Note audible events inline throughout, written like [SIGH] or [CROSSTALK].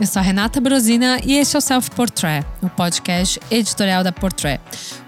eu sou a Renata Brosina e este é o Self Portrait, o podcast editorial da Portrait.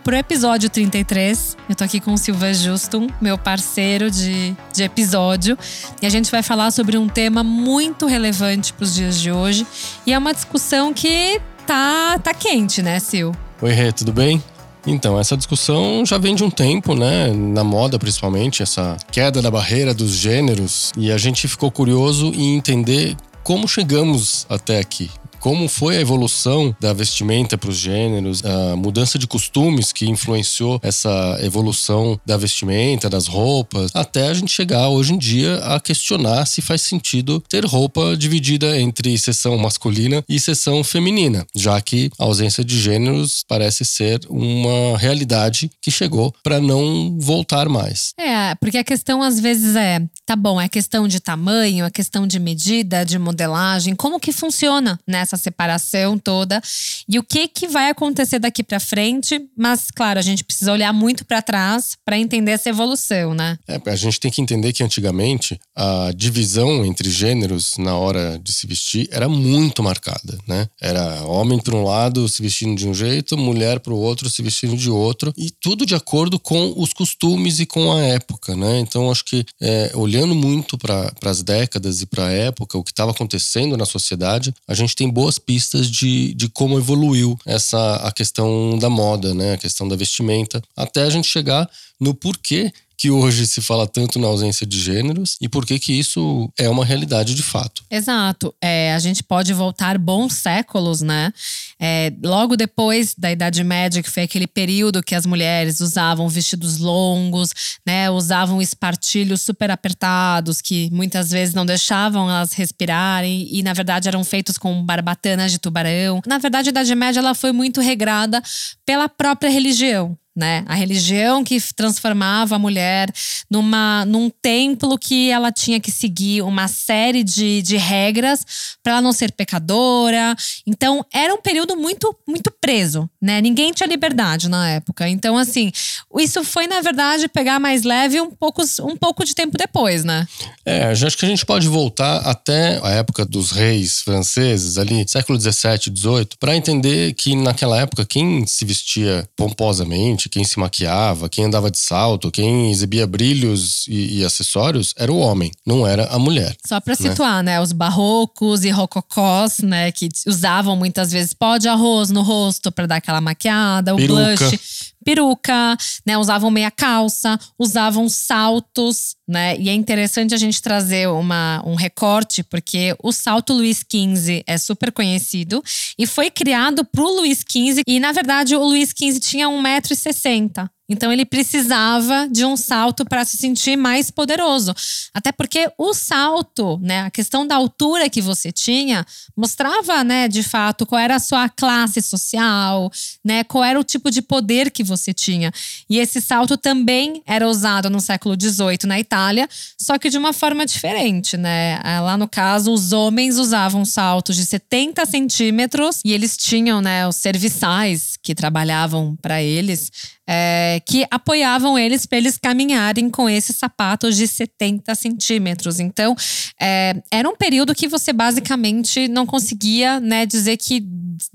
Pro episódio 33, eu tô aqui com o Silva Justum, meu parceiro de, de episódio, e a gente vai falar sobre um tema muito relevante para os dias de hoje, e é uma discussão que tá, tá quente, né, Sil? Oi, Rê, tudo bem? Então, essa discussão já vem de um tempo, né? Na moda, principalmente, essa queda da barreira dos gêneros. E a gente ficou curioso em entender como chegamos até aqui como foi a evolução da vestimenta para os gêneros, a mudança de costumes que influenciou essa evolução da vestimenta, das roupas, até a gente chegar hoje em dia a questionar se faz sentido ter roupa dividida entre seção masculina e seção feminina, já que a ausência de gêneros parece ser uma realidade que chegou para não voltar mais. É, porque a questão às vezes é, tá bom, é questão de tamanho, é questão de medida, de modelagem, como que funciona nessa essa separação toda e o que que vai acontecer daqui para frente. Mas claro, a gente precisa olhar muito para trás para entender essa evolução, né? É, a gente tem que entender que antigamente a divisão entre gêneros na hora de se vestir era muito marcada, né? Era homem para um lado se vestindo de um jeito, mulher para o outro se vestindo de outro e tudo de acordo com os costumes e com a época, né? Então acho que é, olhando muito para as décadas e para a época, o que estava acontecendo na sociedade, a gente tem boa boas pistas de, de como evoluiu essa a questão da moda, né? A questão da vestimenta, até a gente chegar no porquê que hoje se fala tanto na ausência de gêneros e por que que isso é uma realidade de fato. Exato. É, a gente pode voltar bons séculos, né? É, logo depois da Idade Média, que foi aquele período que as mulheres usavam vestidos longos, né? Usavam espartilhos super apertados, que muitas vezes não deixavam elas respirarem e, na verdade, eram feitos com barbatanas de tubarão. Na verdade, a Idade Média ela foi muito regrada pela própria religião né? A religião que transformava a mulher numa, num templo que ela tinha que seguir uma série de, de regras para não ser pecadora. Então, era um período muito, muito preso, né? Ninguém tinha liberdade na época. Então, assim, isso foi, na verdade, pegar mais leve um pouco, um pouco de tempo depois, né? É, acho que a gente pode voltar até a época dos reis franceses, ali, século 17, 18, para entender que naquela época quem se vestia pomposamente quem se maquiava, quem andava de salto, quem exibia brilhos e, e acessórios era o homem, não era a mulher. Só para né? situar, né? Os barrocos e rococós, né? Que usavam muitas vezes pó de arroz no rosto para dar aquela maquiada, o Peruca. blush peruca, né? Usavam meia calça, usavam saltos, né? E é interessante a gente trazer uma, um recorte, porque o salto Luiz XV é super conhecido e foi criado pro Luiz XV. E, na verdade, o Luiz XV tinha 1,60m. Então ele precisava de um salto para se sentir mais poderoso. Até porque o salto, né, a questão da altura que você tinha, mostrava, né, de fato qual era a sua classe social, né, qual era o tipo de poder que você tinha. E esse salto também era usado no século XVIII na Itália, só que de uma forma diferente, né? Lá no caso, os homens usavam saltos de 70 centímetros e eles tinham, né, os serviçais que trabalhavam para eles é, que apoiavam eles para eles caminharem com esses sapatos de 70 centímetros. Então, é, era um período que você basicamente não conseguia né, dizer que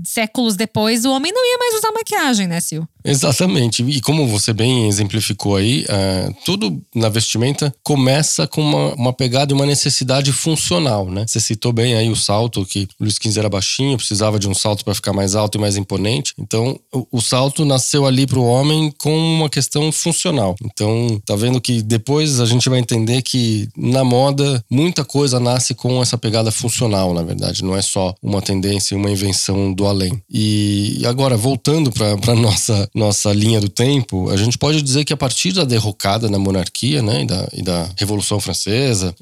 séculos depois o homem não ia mais usar maquiagem, né, Sil? Exatamente. E como você bem exemplificou aí, é, tudo na vestimenta começa com uma, uma pegada e uma necessidade funcional, né? Você citou bem aí o salto, que o Luiz XV era baixinho, precisava de um salto para ficar mais alto e mais imponente. Então, o, o salto nasceu ali para o homem com uma questão funcional. Então, tá vendo que depois a gente vai entender que na moda muita coisa nasce com essa pegada funcional, na verdade. Não é só uma tendência, uma invenção do além. E agora, voltando para [LAUGHS] nossa nossa linha do tempo, a gente pode dizer que a partir da derrocada na monarquia, né, e da, e da Revolução Francesa,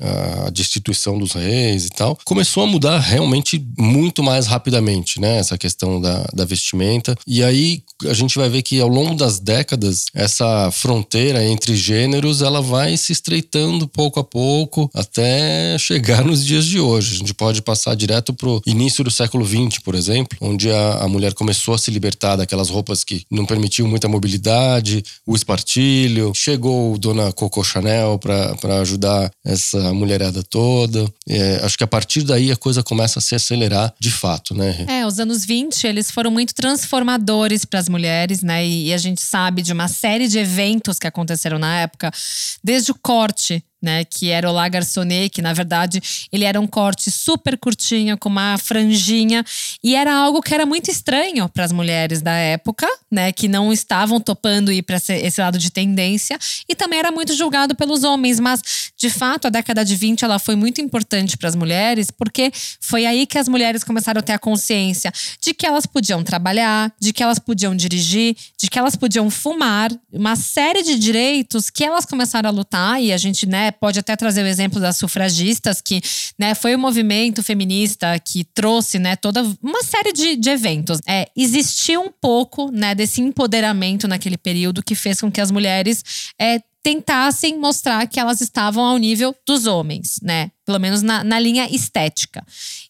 a destituição dos reis e tal, começou a mudar realmente muito mais rapidamente, né, essa questão da, da vestimenta. E aí a gente vai ver que ao longo das décadas, essa fronteira entre gêneros, ela vai se estreitando pouco a pouco até chegar nos dias de hoje. A gente pode passar direto pro início do século XX, por exemplo, onde a, a mulher começou a se libertar daquelas roupas que não permitiam permitiam muita mobilidade, o espartilho. Chegou Dona Coco Chanel para ajudar essa mulherada toda. É, acho que a partir daí a coisa começa a se acelerar de fato, né? É, os anos 20 eles foram muito transformadores para as mulheres, né? E, e a gente sabe de uma série de eventos que aconteceram na época, desde o corte né, que era o La Garçonnet, que na verdade ele era um corte super curtinho, com uma franjinha, e era algo que era muito estranho para as mulheres da época, né, que não estavam topando ir para esse lado de tendência, e também era muito julgado pelos homens, mas de fato a década de 20 ela foi muito importante para as mulheres, porque foi aí que as mulheres começaram a ter a consciência de que elas podiam trabalhar, de que elas podiam dirigir, de que elas podiam fumar, uma série de direitos que elas começaram a lutar e a gente, né, pode até trazer o exemplo das sufragistas, que né, foi o movimento feminista que trouxe né, toda uma série de, de eventos. É, existiu um pouco né, desse empoderamento naquele período que fez com que as mulheres é, tentassem mostrar que elas estavam ao nível dos homens, né? Pelo menos na, na linha estética.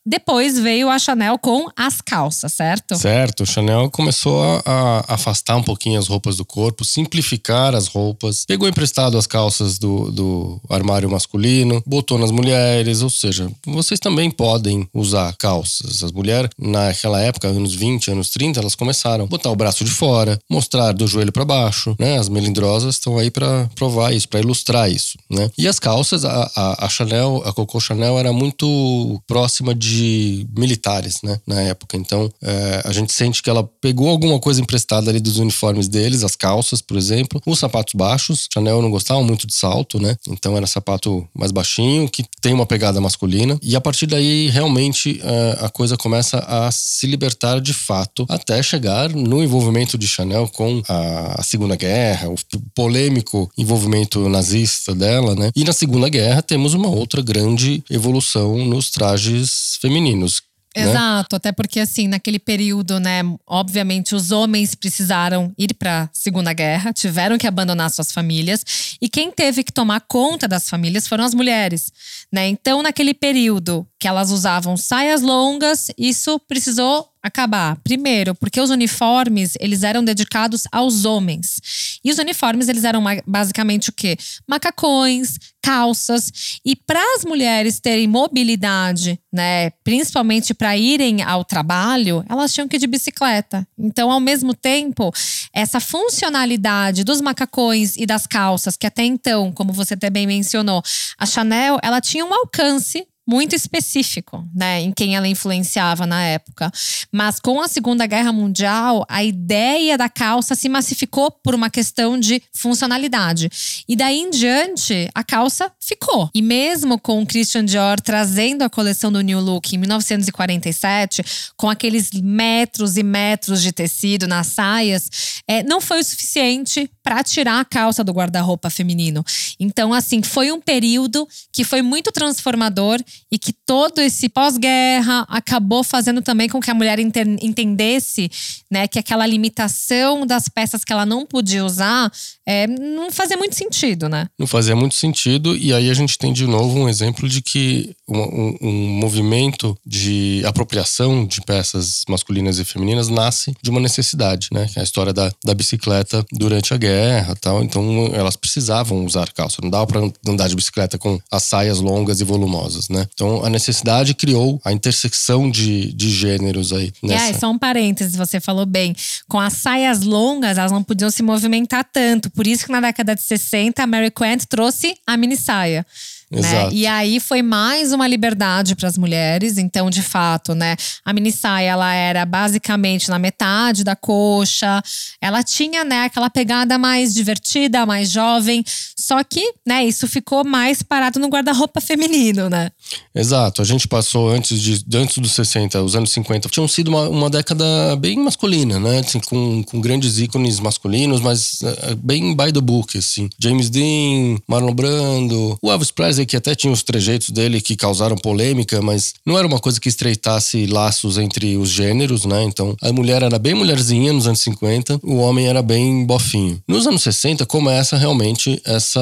Depois veio a Chanel com as calças, certo? Certo. A Chanel começou a, a, afastar um pouquinho as roupas do corpo, simplificar as roupas. Pegou emprestado as calças do, do armário masculino, botou nas mulheres. Ou seja, vocês também podem usar calças. As mulheres, naquela época, anos 20, anos 30, elas começaram a botar o braço de fora, mostrar do joelho para baixo, né? As melindrosas estão aí para provar isso, para ilustrar isso, né? E as calças, a, a, a Chanel, a Coco Chanel era muito próxima de militares, né, na época. Então, é, a gente sente que ela pegou alguma coisa emprestada ali dos uniformes deles, as calças, por exemplo, os sapatos baixos. Chanel não gostava muito de salto, né? Então era sapato mais baixinho, que tem uma pegada masculina. E a partir daí, realmente, é, a coisa começa a se libertar de fato, até chegar no envolvimento de Chanel com a Segunda Guerra, o polêmico envolvimento nazista dela, né? E na Segunda Guerra temos uma outra grande evolução nos trajes femininos. Né? Exato, até porque assim, naquele período, né, obviamente os homens precisaram ir para Segunda Guerra, tiveram que abandonar suas famílias, e quem teve que tomar conta das famílias foram as mulheres, né? Então, naquele período que elas usavam saias longas, isso precisou acabar. Primeiro, porque os uniformes, eles eram dedicados aos homens. E os uniformes, eles eram basicamente o quê? Macacões, calças. E para as mulheres terem mobilidade, né, principalmente para irem ao trabalho, elas tinham que ir de bicicleta. Então, ao mesmo tempo, essa funcionalidade dos macacões e das calças, que até então, como você também mencionou, a Chanel, ela tinha um alcance muito específico, né, em quem ela influenciava na época. Mas com a Segunda Guerra Mundial, a ideia da calça se massificou por uma questão de funcionalidade. E daí em diante, a calça ficou. E mesmo com o Christian Dior trazendo a coleção do New Look em 1947, com aqueles metros e metros de tecido nas saias, é, não foi o suficiente para tirar a calça do guarda-roupa feminino. Então, assim, foi um período que foi muito transformador e que todo esse pós-guerra acabou fazendo também com que a mulher entendesse né, que aquela limitação das peças que ela não podia usar é, não fazia muito sentido, né? Não fazia muito sentido, e aí a gente tem de novo um exemplo de que um, um, um movimento de apropriação de peças masculinas e femininas nasce de uma necessidade, né? É a história da, da bicicleta durante a guerra tal. Então elas precisavam usar calça, não dava para andar de bicicleta com as saias longas e volumosas, né? Então a necessidade criou a intersecção de, de gêneros aí. Nessa. É, só um parênteses, você falou bem. Com as saias longas, elas não podiam se movimentar tanto. Por isso que na década de 60, a Mary Quant trouxe a mini saia. Né? E aí foi mais uma liberdade para as mulheres. Então, de fato, né, a mini saia ela era basicamente na metade da coxa. Ela tinha, né, aquela pegada mais divertida, mais jovem. Só que, né, isso ficou mais parado no guarda-roupa feminino, né? Exato. A gente passou antes de antes dos 60, os anos 50, tinham sido uma, uma década bem masculina, né? Assim, com, com grandes ícones masculinos, mas uh, bem by the book, assim. James Dean, Marlon Brando, o Elvis Presley que até tinha os trejeitos dele que causaram polêmica, mas não era uma coisa que estreitasse laços entre os gêneros, né? Então a mulher era bem mulherzinha nos anos 50, o homem era bem bofinho. Nos anos 60 começa realmente essa,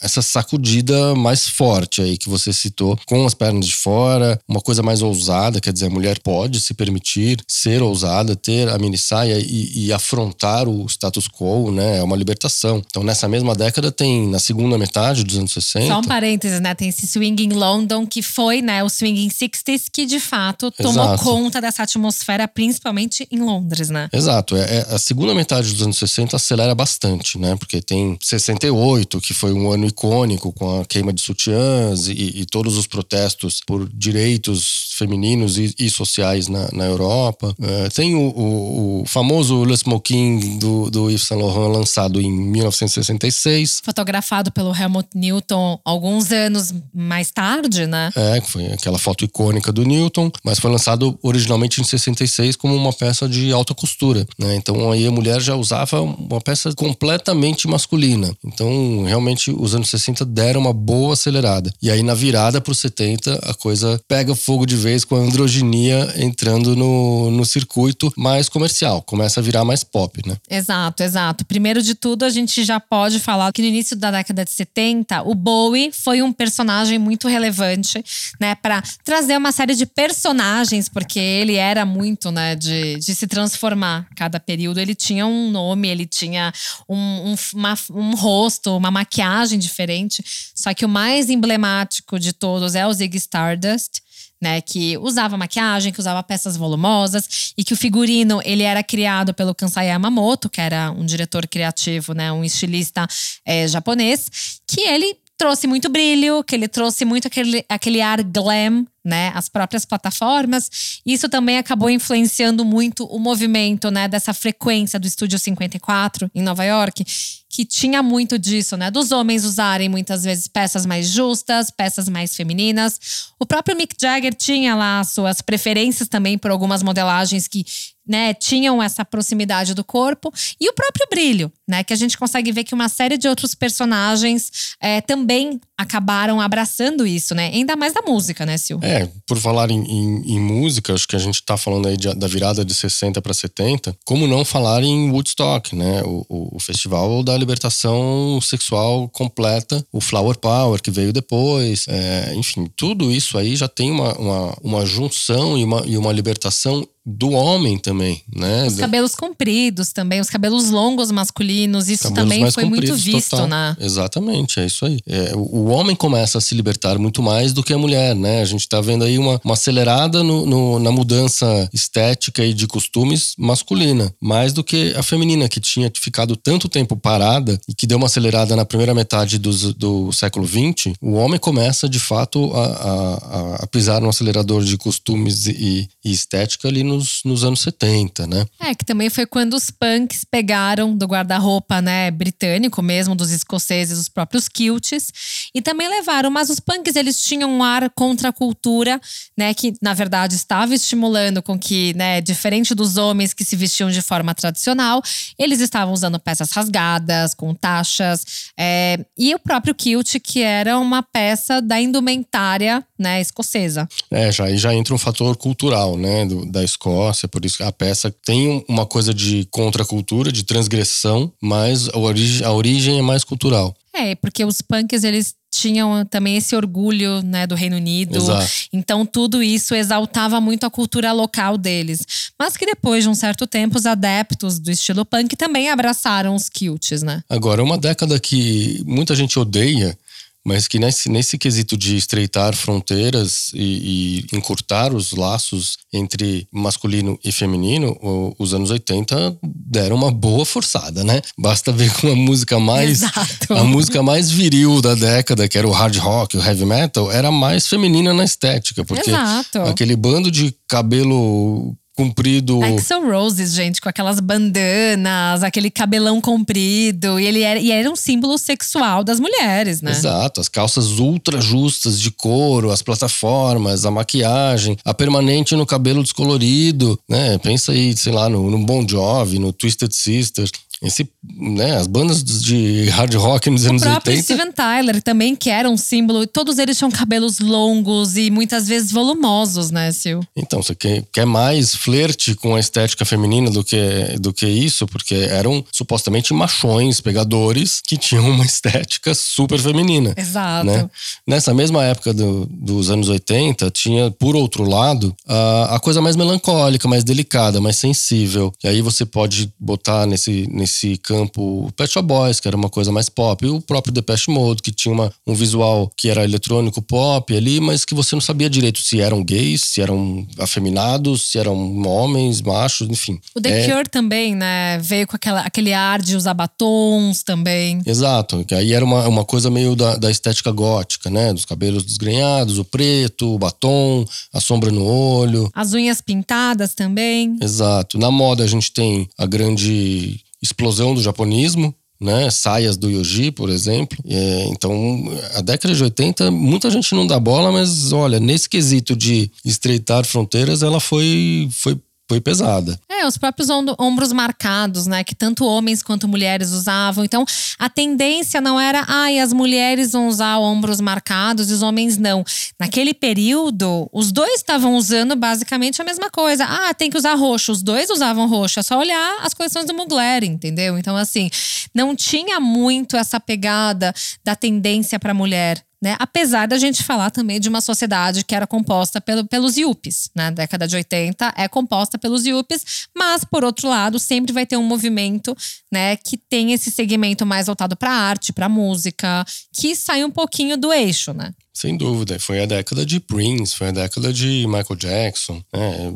essa sacudida mais forte aí que você citou com as pernas de fora, uma coisa mais ousada, quer dizer, a mulher pode se permitir ser ousada, ter a mini saia e, e afrontar o status quo, né? É uma libertação. Então, nessa mesma década, tem, na segunda metade dos anos 60. Só um parênteses, né? Tem esse swing em London, que foi, né, o swing 60s, que de fato tomou Exato. conta dessa atmosfera, principalmente em Londres, né? Exato. É, é, a segunda metade dos anos 60 acelera bastante, né? Porque tem 68, que foi um ano icônico com a queima de sutiãs e, e todos os protestos por direitos femininos e, e sociais na, na Europa. É, tem o, o, o, famoso Le Smoking do, do Yves Saint Laurent lançado em 1966. Fotografado pelo Helmut Newton alguns anos mais tarde, né? É, foi aquela foto icônica do Newton, mas foi lançado originalmente em 66 como uma peça de alta costura, né? Então aí a mulher já usava uma peça completamente masculina. Então realmente os anos 60 deram uma boa acelerada. E aí na virada para os 70 a coisa pega fogo de vez com a androginia entrando no, no circuito mais comercial, começa a virar mais pop, né? Exato, exato. Primeiro de tudo, a gente já pode falar que no início da década de 70, o Bowie foi um personagem muito relevante, né, para trazer uma série de personagens, porque ele era muito, né, de, de se transformar. Cada período ele tinha um nome, ele tinha um, um, uma, um rosto, uma maquiagem diferente. Só que o mais emblemático de todos é o Ziggy Stardust né, que usava maquiagem, que usava peças volumosas e que o figurino ele era criado pelo Kansai Yamamoto, que era um diretor criativo, né, um estilista é, japonês, que ele trouxe muito brilho, que ele trouxe muito aquele, aquele ar glam, né? As próprias plataformas. Isso também acabou influenciando muito o movimento, né? Dessa frequência do Estúdio 54 em Nova York, que tinha muito disso, né? Dos homens usarem muitas vezes peças mais justas, peças mais femininas. O próprio Mick Jagger tinha lá suas preferências também por algumas modelagens que né, tinham essa proximidade do corpo e o próprio brilho, né, que a gente consegue ver que uma série de outros personagens é, também acabaram abraçando isso, né, ainda mais da música, né, Sil? É, por falar em, em, em música, acho que a gente está falando aí de, da virada de 60 para 70, como não falar em Woodstock, né, o, o, o, festival da libertação sexual completa, o Flower Power que veio depois, é, enfim, tudo isso aí já tem uma, uma, uma junção e uma, e uma libertação do homem também, né? Os cabelos compridos também, os cabelos longos masculinos, isso cabelos também foi muito visto, total. né? Exatamente, é isso aí. É, o homem começa a se libertar muito mais do que a mulher, né? A gente tá vendo aí uma, uma acelerada no, no, na mudança estética e de costumes masculina, mais do que a feminina, que tinha ficado tanto tempo parada e que deu uma acelerada na primeira metade do, do século XX. O homem começa, de fato, a, a, a pisar no acelerador de costumes e, e estética ali nos, nos anos 70, né? É, que também foi quando os punks pegaram do guarda-roupa, né, britânico mesmo, dos escoceses, os próprios kilts, e também levaram. Mas os punks, eles tinham um ar contra a cultura, né, que na verdade estava estimulando com que, né, diferente dos homens que se vestiam de forma tradicional, eles estavam usando peças rasgadas, com taxas, é, e o próprio kilt, que era uma peça da indumentária, né, escocesa. É, já, já entra um fator cultural, né, do, da escola Escócia, por isso que a peça tem uma coisa de contracultura, de transgressão, mas a origem, a origem é mais cultural. É, porque os punks, eles tinham também esse orgulho né, do Reino Unido. Exato. Então, tudo isso exaltava muito a cultura local deles. Mas que depois de um certo tempo, os adeptos do estilo punk também abraçaram os kilts, né? Agora, uma década que muita gente odeia mas que nesse, nesse quesito de estreitar fronteiras e, e, encurtar os laços entre masculino e feminino, os anos 80 deram uma boa forçada, né? Basta ver com a música mais Exato. a música mais viril da década, que era o hard rock, o heavy metal, era mais feminina na estética, porque Exato. aquele bando de cabelo comprido. Axel Roses, gente, com aquelas bandanas, aquele cabelão comprido. E ele era, e era um símbolo sexual das mulheres, né? Exato. As calças ultra justas de couro, as plataformas, a maquiagem, a permanente no cabelo descolorido, né? Pensa aí, sei lá, no, no Bon Jovi, no Twisted Sister esse, né, as bandas de hard rock nos o anos próprio 80. Steven Tyler também, que era um símbolo. Todos eles tinham cabelos longos e muitas vezes volumosos, né, Sil? Então, você quer, quer mais flerte com a estética feminina do que, do que isso? Porque eram supostamente machões, pegadores, que tinham uma estética super feminina. Exato. Né? Nessa mesma época do- dos anos 80, tinha, por outro lado, a, a coisa mais melancólica, mais delicada, mais sensível. E aí você pode botar nesse, nesse campo o Pet Shop Boys, que era uma coisa mais pop, e o próprio Depeche Mode, que tinha uma, um visual que era eletrônico pop ali, mas que você não sabia direito se eram gays, se eram afeminados, se eram homens, machos, enfim. O The É- Cure também, né? Veio com aquela, aquele ar de usar batons também. Exato, que aí era uma, uma coisa meio da, da estética gótica, né? Dos cabelos desgrenhados, o preto, o batom, a sombra no olho. As unhas pintadas também. Exato. Na moda a gente tem a grande explosão do japonismo, né? Saias do Yoji, por exemplo. É, então, a década de 80, muita gente não dá bola, mas olha, nesse quesito de estreitar fronteiras, ela foi, foi, foi pesada. É, os próprios ombros marcados, né? Que tanto homens quanto mulheres usavam. Então, a tendência não era, ai, as mulheres vão usar ombros marcados e os homens não. Naquele período, os dois estavam usando basicamente a mesma coisa. Ah, tem que usar roxo. Os dois usavam roxo. É só olhar as coleções do Mugler, entendeu? Então, assim, não tinha muito essa pegada da tendência para mulher. Né? Apesar da gente falar também de uma sociedade que era composta pelo, pelos Yuppies, né? década de 80 é composta pelos Yuppies, mas por outro lado sempre vai ter um movimento, né, que tem esse segmento mais voltado para arte, para música, que sai um pouquinho do eixo, né? Sem dúvida. Foi a década de Prince, foi a década de Michael Jackson. né?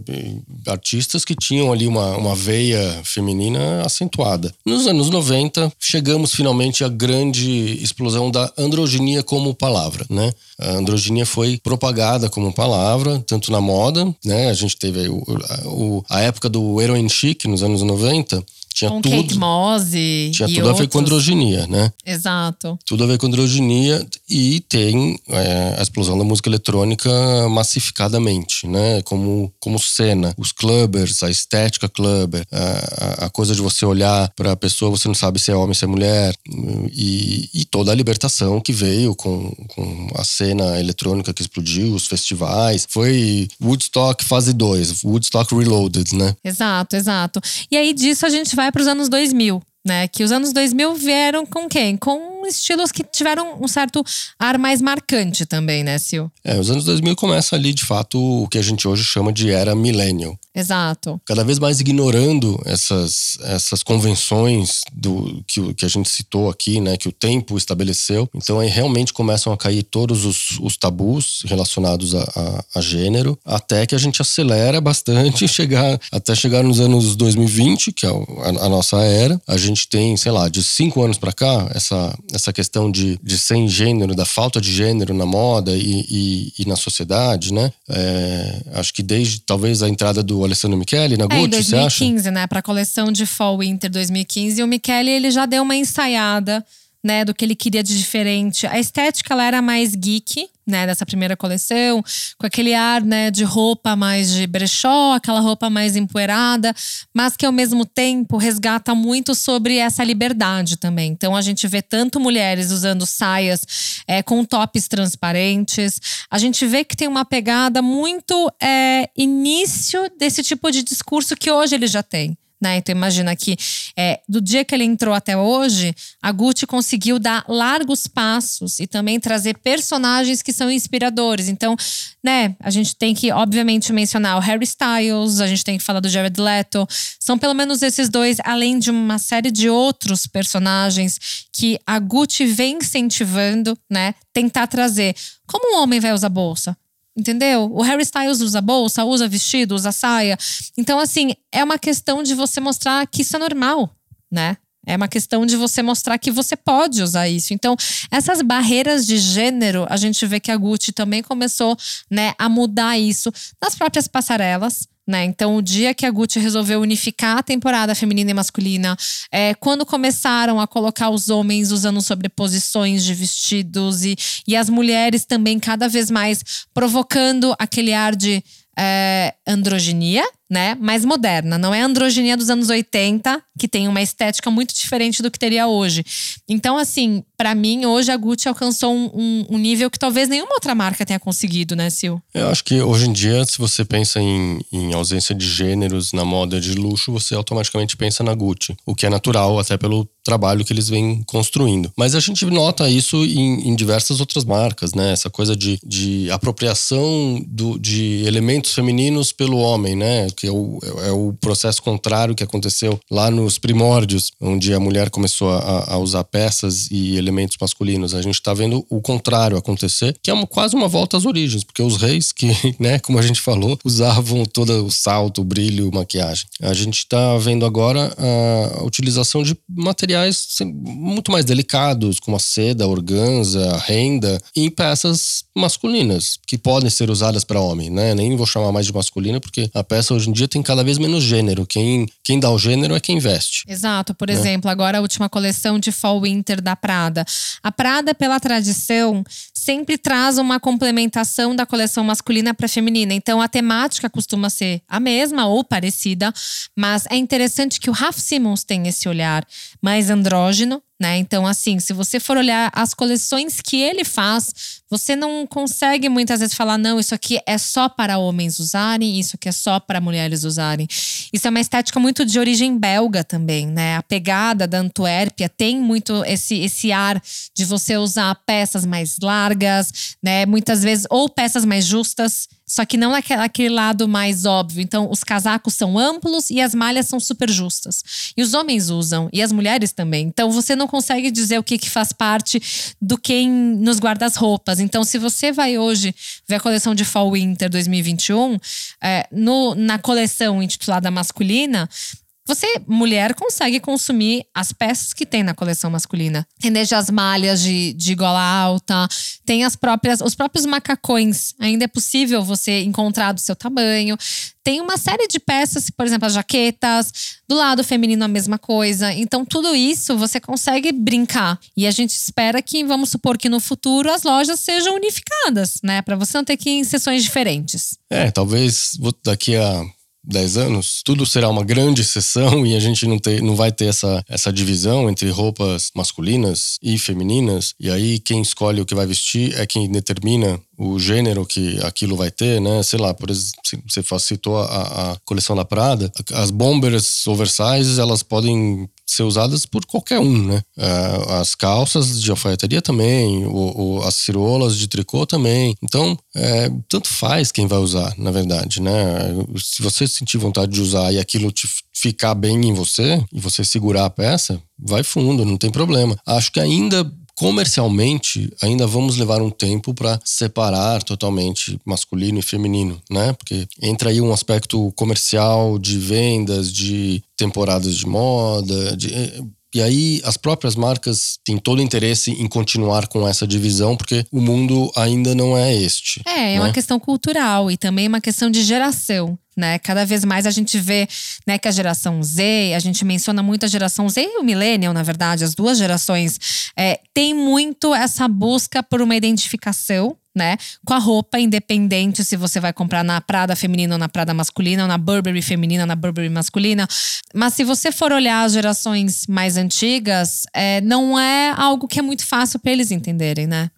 Artistas que tinham ali uma, uma veia feminina acentuada. Nos anos 90, chegamos finalmente à grande explosão da androginia como palavra. Né? A androginia foi propagada como palavra, tanto na moda, né? A gente teve o, o- a época do heroin chic nos anos 90. Tinha Com tudo, Kate Moss e, tinha tudo a ver com outros. androginia, né? Exato. tudo a ver com androginia e tem é, a explosão da música eletrônica massificadamente, né? Como, como cena, os clubbers, a estética clubber, a, a- a coisa de você olhar para a pessoa, você não sabe se é homem, se é mulher, e, e toda a libertação que veio com, com a cena eletrônica que explodiu, os festivais. Foi Woodstock fase 2, Woodstock Reloaded, né? Exato, exato. E aí disso a gente vai para os anos 2000, né? Que os anos 2000 vieram com quem? Com estilos que tiveram um certo ar mais marcante também, né, Sil? É, os anos 2000 começa ali, de fato, o que a gente hoje chama de era millennial. Exato. cada vez mais ignorando essas, essas convenções do que, que a gente citou aqui, né, que o tempo estabeleceu. Então aí realmente começam a cair todos os, os tabus relacionados a, a- a gênero, até que a gente acelera bastante chegar até chegar nos anos 2020, que é a, a nossa era. A gente tem, sei lá, de cinco anos para cá essa essa questão de, de sem gênero, da falta de gênero na moda e, e, e na sociedade, né? É, acho que desde talvez a entrada do Alessandro Michele na É, em Gucci, você acha? 2015, né? Pra coleção de Fall Winter 2015. E o Michele, ele já deu uma ensaiada, né? Do que ele queria de diferente. A estética, ela era mais geek, né? Dessa primeira coleção. Com aquele ar, né? De roupa mais de brechó. Aquela roupa mais empoeirada. Mas que, ao mesmo tempo, resgata muito sobre essa liberdade também. Então, a gente vê tanto mulheres usando saias é, com tops transparentes. A gente vê que tem uma pegada muito é, início desse tipo de discurso que hoje ele já tem. Né? Então imagina que é, do dia que ele entrou até hoje, a Gucci conseguiu dar largos passos e também trazer personagens que são inspiradores. Então, né, a gente tem que, obviamente, mencionar o Harry Styles, a gente tem que falar do Jared Leto. São pelo menos esses dois, além de uma série de outros personagens que a Gucci vem incentivando, né? Tentar trazer. Como um homem vai usar bolsa? Entendeu? O Harry Styles usa bolsa, usa vestido, usa saia. Então, assim, é uma questão de você mostrar que isso é normal, né? É uma questão de você mostrar que você pode usar isso. Então, essas barreiras de gênero, a gente vê que a Gucci também começou, né, a mudar isso nas próprias passarelas. Né? Então, o dia que a Gucci resolveu unificar a temporada feminina e masculina, é, quando começaram a colocar os homens usando sobreposições de vestidos e, e as mulheres também cada vez mais provocando aquele ar de é, androginia, né, mais moderna. Não é a androginia dos anos 80, que tem uma estética muito diferente do que teria hoje. Então, assim, para mim, hoje a Gucci alcançou um, um, nível que talvez nenhuma outra marca tenha conseguido, né, Sil? Eu acho que hoje em dia, se você pensa em, em ausência de gêneros na moda de luxo, você automaticamente pensa na Gucci. O que é natural, até pelo trabalho que eles vêm construindo. Mas a gente nota isso em, em diversas outras marcas, né? Essa coisa de, de apropriação do, de elementos femininos pelo homem, né? Que é o, é o processo contrário que aconteceu lá nos primórdios, onde a mulher começou a, a usar peças e elementos masculinos. A gente está vendo o contrário acontecer, que é uma, quase uma volta às origens, porque os reis que, [LAUGHS] né, como a gente falou, usavam todo o salto, o brilho, maquiagem. A gente está vendo agora a utilização de materiais muito mais delicados, como a seda, a organza, a renda, em peças masculinas, que podem ser usadas para homem, né? Nem vou chamar mais de masculina, porque a peça hoje em dia tem cada vez menos gênero. Quem, quem dá o gênero é quem veste. Exato. Por né? exemplo, agora a última coleção de Fall Winter da Prada. A Prada, pela tradição, sempre traz uma complementação da coleção masculina para feminina. Então a temática costuma ser a mesma ou parecida, mas é interessante que o Raf Simons tem esse olhar mais andrógeno, né? Então, assim, se você for olhar as coleções que ele faz, você não consegue muitas vezes falar, não, isso aqui é só para homens usarem, isso aqui é só para mulheres usarem. Isso é uma estética muito de origem belga também, né? A pegada da Antuérpia tem muito esse, esse ar de você usar peças mais largas, né? Muitas vezes, ou peças mais justas. Só que não naquele lado mais óbvio. Então, os casacos são amplos e as malhas são super justas. E os homens usam, e as mulheres também. Então, você não consegue dizer o que, que faz parte do que nos guarda-roupas. Então, se você vai hoje ver a coleção de Fall Winter 2021, é, no, na coleção intitulada masculina, você, mulher, consegue consumir as peças que tem na coleção masculina. Tem desde as malhas de, de gola alta, tem as próprias, os próprios macacões. Ainda é possível você encontrar do seu tamanho. Tem uma série de peças, por exemplo, as jaquetas. Do lado feminino, a mesma coisa. Então, tudo isso você consegue brincar. E a gente espera que, vamos supor que no futuro as lojas sejam unificadas, né? Para você não ter que ir em sessões diferentes. É, talvez daqui a 10 anos, tudo será uma grande exceção [LAUGHS] e a gente não, ter, não vai ter essa, essa divisão entre roupas masculinas e femininas. E aí quem escolhe o que vai vestir é quem determina o gênero que aquilo vai ter, né? Sei lá, por exemplo, você citou a, a coleção da Prada, as bombers oversize, elas podem ser usadas por qualquer um, né? É, as calças de alfaiateria também, o, as cirolas de tricô também. Então, é, tanto faz quem vai usar, na verdade, né? Se você sentir vontade de usar e aquilo te ficar bem em você e você segurar a peça, vai fundo, não tem problema. Acho que ainda comercialmente ainda vamos levar um tempo para separar totalmente masculino e feminino, né? Porque entra aí um aspecto comercial de vendas, de temporadas de moda, de e aí as próprias marcas têm todo o interesse em continuar com essa divisão, porque o mundo ainda não é este. É, é né? uma questão cultural e também uma questão de geração. Né? Cada vez mais a gente vê né, que a geração Z, a gente menciona muito a geração Z e o Millennial, na verdade, as duas gerações, é, tem muito essa busca por uma identificação né? Com a roupa, independente se você vai comprar na Prada feminina ou na Prada masculina, ou na Burberry feminina ou na Burberry masculina. Mas se você for olhar as gerações mais antigas, é, não é algo que é muito fácil para eles entenderem, né?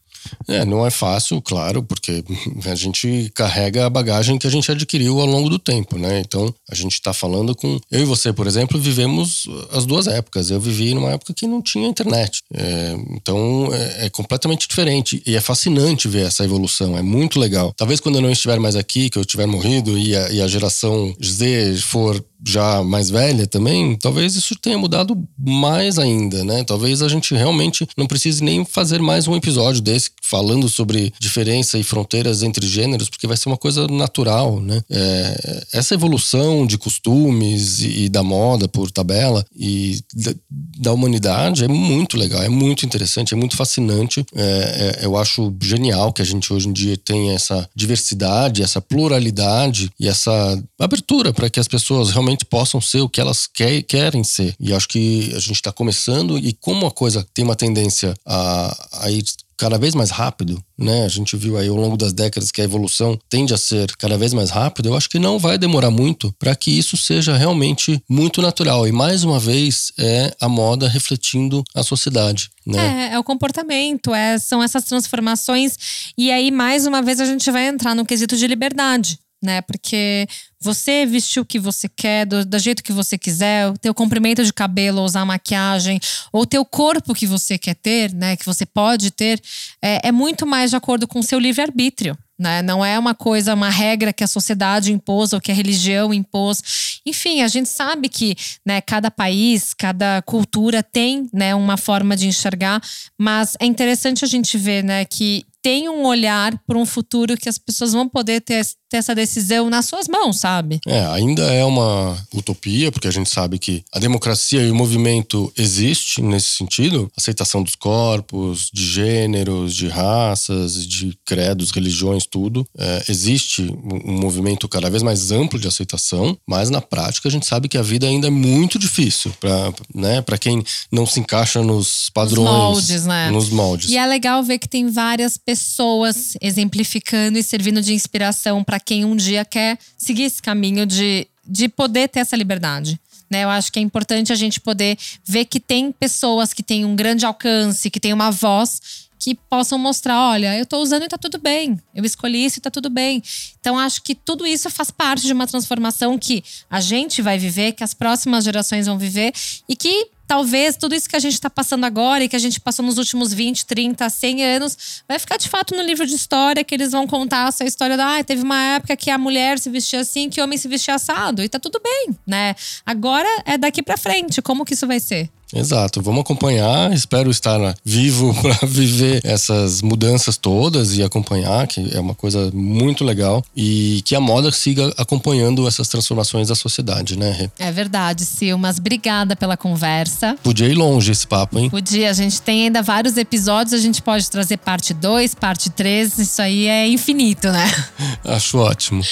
É, não é fácil, claro, porque a gente carrega a bagagem que a gente adquiriu ao longo do tempo, né? Então, a gente está falando com. Eu e você, por exemplo, vivemos as duas épocas. Eu vivi numa época que não tinha internet. É, então, é, é, completamente diferente. E é fascinante ver essa evolução. É muito legal. Talvez quando eu não estiver mais aqui, que eu tiver morrido e a, e a geração Z for já mais velha também, talvez isso tenha mudado mais ainda, né? Talvez a gente realmente não precise nem fazer mais um episódio desse falando sobre diferença e fronteiras entre gêneros, porque vai ser uma coisa natural, né? É, essa evolução de costumes e, e, da moda por tabela e da, da, humanidade é muito legal, é muito interessante, é muito fascinante. É, é, eu acho genial que a gente hoje em dia tenha essa diversidade, essa pluralidade e essa abertura para que as pessoas realmente realmente possam ser o que elas quer, querem ser. E acho que a gente está começando, e como a coisa tem uma tendência a, a ir cada vez mais rápido, né? A gente viu aí ao longo das décadas que a evolução tende a ser cada vez mais rápida. Eu acho que não vai demorar muito para que isso seja realmente muito natural. E mais uma vez é a moda refletindo a sociedade. Né? É, é o comportamento, é, são essas transformações. E aí, mais uma vez, a gente vai entrar no quesito de liberdade né? Porque você vestir o que você quer, do, do, jeito que você quiser, o teu comprimento de cabelo, usar maquiagem, ou o teu corpo que você quer ter, né? Que você pode ter, é, é muito mais de acordo com o seu livre-arbítrio. Né? Não é uma coisa, uma regra que a sociedade impôs ou que a religião impôs. Enfim, a gente sabe que né, cada país, cada cultura tem né, uma forma de enxergar, mas é interessante a gente ver né, que tem um olhar para um futuro que as pessoas vão poder ter, ter, essa decisão nas suas mãos, sabe? É, ainda é uma utopia, porque a gente sabe que a democracia e o movimento existe nesse sentido, aceitação dos corpos, de gêneros, de raças, de credos, religiões, tudo. É, existe um movimento cada vez mais amplo de aceitação, mas na prática a gente sabe que a vida ainda é muito difícil para né, quem não se encaixa nos padrões, nos moldes, né? Nos moldes. E é legal ver que tem várias pessoas exemplificando e servindo de inspiração para quem um dia quer seguir esse caminho de, de poder ter essa liberdade. Né, eu acho que é importante a gente poder ver que tem pessoas que têm um grande alcance, que têm uma voz que possam mostrar, olha, eu estou usando e está tudo bem. Eu escolhi isso e está tudo bem. Então acho que tudo isso faz parte de uma transformação que a gente vai viver, que as próximas gerações vão viver e que talvez tudo isso que a gente está passando agora e que a gente passou nos últimos 20, 30, 100 anos, vai ficar de fato no livro de história, que eles vão contar essa história da ah, teve uma época que a mulher se vestia assim, que o homem se vestia assado, e tá tudo bem, né? Agora é daqui para frente, como que isso vai ser? Exato, vamos acompanhar. Espero estar vivo [LAUGHS] para viver essas mudanças todas e acompanhar, que é uma coisa muito legal. E que a moda siga acompanhando essas transformações da sociedade, né, Rê? É verdade, Silmas. Obrigada pela conversa. Podia ir longe esse papo, hein? Podia. A gente tem ainda vários episódios, a gente pode trazer parte 2, parte 3. Isso aí é infinito, né? [LAUGHS] Acho ótimo.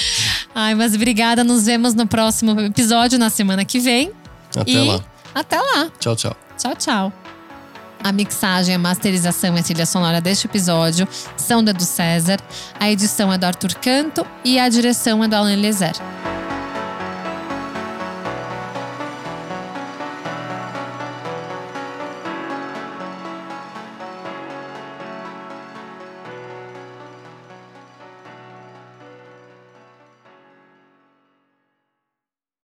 Ai, mas obrigada. Nos vemos no próximo episódio, na semana que vem. Até e... lá. Até lá. Tchau, tchau. Tchau, tchau. A mixagem, a masterização e a trilha sonora deste episódio são da do César, a edição é do Arthur Canto e a direção é do Alan Eliezer.